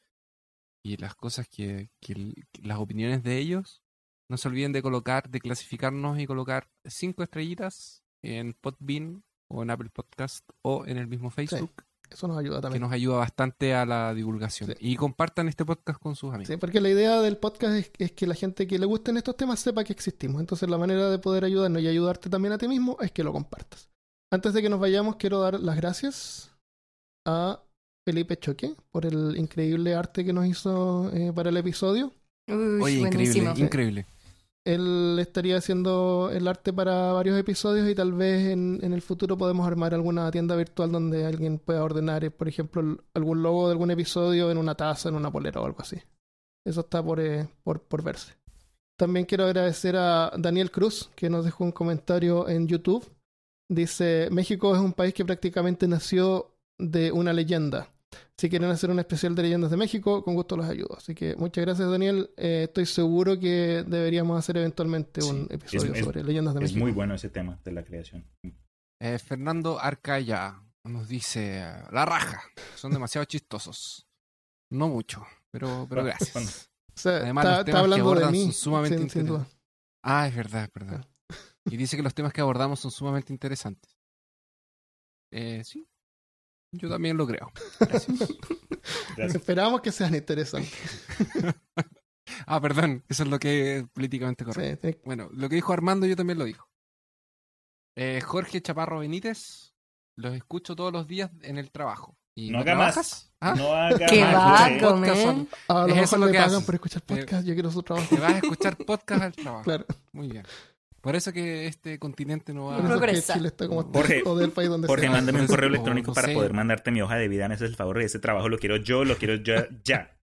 y las cosas que, que las opiniones de ellos. No se olviden de colocar, de clasificarnos y colocar cinco estrellitas en Podbean o en Apple Podcast o en el mismo Facebook, Eso nos ayuda que también. nos ayuda bastante a la divulgación. Sí. Y compartan este podcast con sus amigos. Sí, porque la idea del podcast es, es que la gente que le gusten estos temas sepa que existimos. Entonces la manera de poder ayudarnos y ayudarte también a ti mismo es que lo compartas. Antes de que nos vayamos, quiero dar las gracias a Felipe Choque por el increíble arte que nos hizo eh, para el episodio. Uy, Oye, buenísimo. increíble, increíble. Él estaría haciendo el arte para varios episodios y tal vez en, en el futuro podemos armar alguna tienda virtual donde alguien pueda ordenar, eh, por ejemplo, algún logo de algún episodio en una taza, en una polera o algo así. Eso está por, eh, por, por verse. También quiero agradecer a Daniel Cruz, que nos dejó un comentario en YouTube. Dice, México es un país que prácticamente nació de una leyenda. Si quieren hacer un especial de leyendas de México, con gusto los ayudo. Así que muchas gracias, Daniel. Eh, estoy seguro que deberíamos hacer eventualmente un episodio es- es- sobre leyendas de Es México. muy bueno ese tema de la creación. Eh, Fernando Arcaya nos dice, la raja, son demasiado chistosos. No mucho, pero, pero gracias. bueno. O sea, Además, está, los temas está que hablando de mí, son sumamente sin, sin duda. Ah, es verdad, es verdad. Y dice que los temas que abordamos son sumamente interesantes. Eh, sí, yo también lo creo. Gracias. Gracias. Esperamos que sean interesantes. ah, perdón, eso es lo que es políticamente correcto. Sí, sí. Bueno, lo que dijo Armando yo también lo dijo. Eh, Jorge Chaparro Benítez, los escucho todos los días en el trabajo. ¿Y No no, haga más. ¿Ah? No haga ¡Qué más, man! A lo Es eso mejor lo que pagan haces. por escuchar podcast. Yo quiero su trabajo. Te vas a escuchar podcast al trabajo. Claro. Muy bien. Por eso que este continente no va Por eso es que Progresa. Chile está como Jorge, o del país donde Jorge, mándame un correo electrónico para poder mandarte mi hoja de vida. Ese es el favor de ese trabajo. Lo quiero yo, lo quiero ya. ya.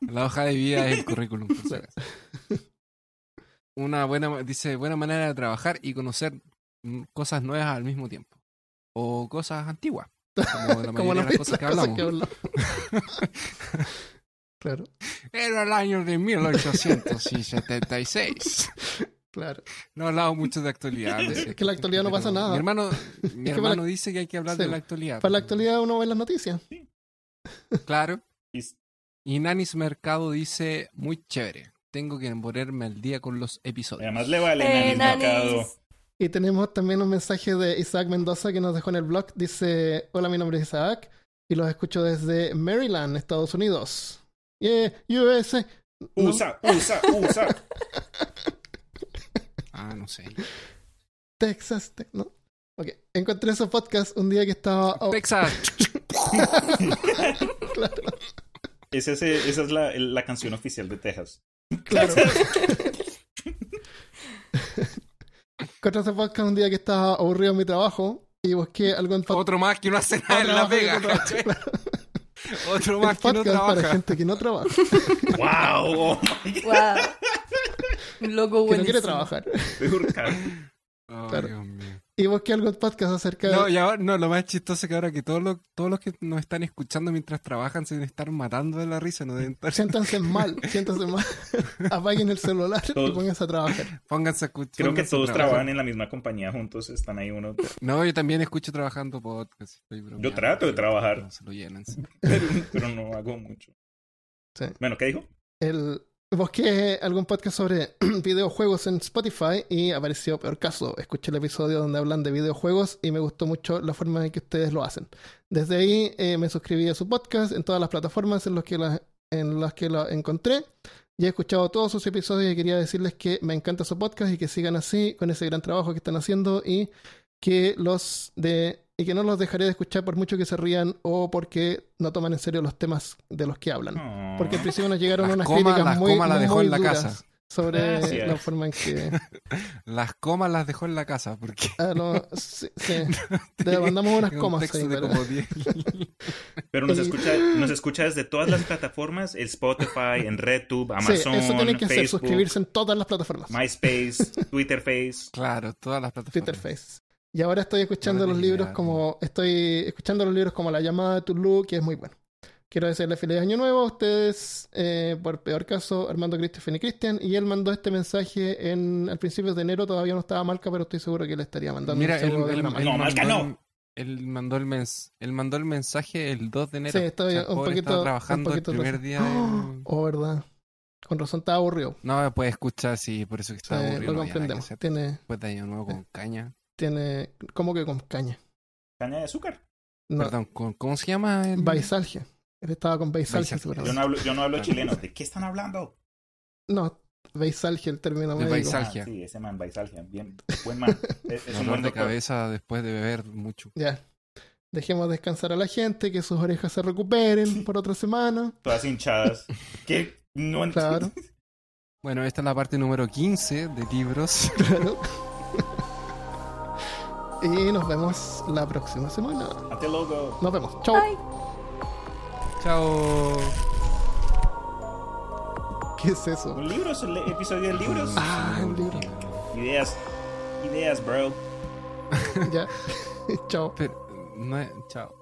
La hoja de vida es el currículum. Una buena, dice, buena manera de trabajar y conocer cosas nuevas al mismo tiempo. O cosas antiguas. Como la como mayoría las de las cosas que hablamos. hablamos. Claro, Era el año de 1876. claro. No hablamos mucho de actualidad. Es que en la actualidad no pasa nada. Mi hermano, mi para hermano la- dice que hay que hablar Sí, de la actualidad. Para la actualidad uno ve las noticias. Claro. Y Nanis Mercado dice, muy chévere. Tengo que ponerme al día con los episodios. además le vale Eh, Nanis Nanis. Mercado. Y tenemos también un mensaje de Isaac Mendoza que nos dejó en el blog. Dice, hola, mi nombre es Isaac y los escucho desde Maryland, Estados Unidos. Yeah, USA. No. Usa, usa, usa. Ah, no sé. Texas, Te- ¿no? Ok, encontré esos podcasts un día que estaba... oh, Texas. claro, Esa es, esa es la, la canción oficial de Texas. claro. encontré esos podcasts un día que estaba aburrido en mi trabajo y busqué algo en Otro más que no hace nada en la trabajo trabaja, claro. Otro El más que no podcast para trabaja. gente que no trabaja, ¡Wow! Oh. Wow. Un logo que no quiere trabajar. Ahorcado. Oh, Claro. Dios mío. Y busqué algo en podcast acerca de... No, y ahora, no, lo más chistoso es que ahora que todos los, todos los que nos están escuchando mientras trabajan se deben estar matando de la risa, no deben estar... Siéntanse mal, siéntanse mal. Apaguen el celular y Todos. pónganse a trabajar. Pónganse a escuchar. Creo que todos trabajan en la misma compañía juntos, están ahí uno. No, yo también escucho trabajando podcast. estoy. Yo trato de trabajar. No se lo llenan. sí. Pero, pero no hago mucho. Sí. Bueno, ¿qué dijo? El... Busqué algún podcast sobre videojuegos en Spotify y apareció peor caso. Escuché el episodio donde hablan de videojuegos y me gustó mucho la forma en que ustedes lo hacen. Desde ahí eh, me suscribí a su podcast en todas las plataformas en las que en las que lo encontré. Ya he escuchado todos sus episodios y quería decirles que me encanta su podcast y que sigan así con ese gran trabajo que están haciendo y que los de y que no los dejaré de escuchar por mucho que se rían o porque no toman en serio los temas de los que hablan. Oh. Porque al principio nos llegaron Las unas comas- críticas las muy, las dejó muy en la duras casa. sobre la forma en que Las comas las dejó en la casa porque... ah, no, sí, sí. Le mandamos unas un comas ahí, pero- como 10. Pero nos escucha, nos escucha desde todas las plataformas, el Spotify, en RedTube, Sí, Amazon, eso tienen que hacer, Facebook, suscribirse en todas las plataformas. MySpace, Twitter Face. Claro, todas las plataformas. Twitter Face. Y ahora estoy escuchando los libros idea, como estoy escuchando los libros como La llamada de Tulu, que es muy bueno. Quiero decirle feliz año nuevo a ustedes, eh, por peor caso, Armando, Christopher y Cristian. Y él mandó este mensaje en al principio de enero, todavía no estaba Malca, pero estoy seguro que le estaría mandando Mira, él. No, mandó Malca, no. el- él mandó el mens él mandó el mensaje el 2 de enero. Sí, estoy O sea, un poquito- estaba un trabajando poquito el primer día. del- Oh, verdad. Con razón estaba aburrido. No, puede escuchar, sí, por eso que Sí, está aburrido. lo comprendemos. Tiene, Después de año nuevo con caña. Tiene, ¿cómo que con caña? Caña de azúcar. No, Perdón, ¿con- ¿cómo se llama? El... Baisalgia. Él estaba con Baisalgia, Baisalgia. seguramente. Yo no hablo, yo no hablo chileno. ¿De qué están hablando? No, Baisalgia, el término médico. Ah, sí, ese man, Baisalgia. Bien, buen man. Es, es un dolor buen de cabeza después de beber mucho. Ya. Dejemos descansar a la gente, que sus orejas se recuperen por otra semana. Todas hinchadas. ¿Qué? No ent- Claro, Bueno, esta es la parte número 15 de libros. claro. Y nos vemos la próxima semana. Hasta luego. Nos vemos. Bye. Chao. ¿Qué es eso? Un libro, es el episodio de libros. Ah, un libro. Ideas. Ideas, bro. ya. Chao. Pero, no chao.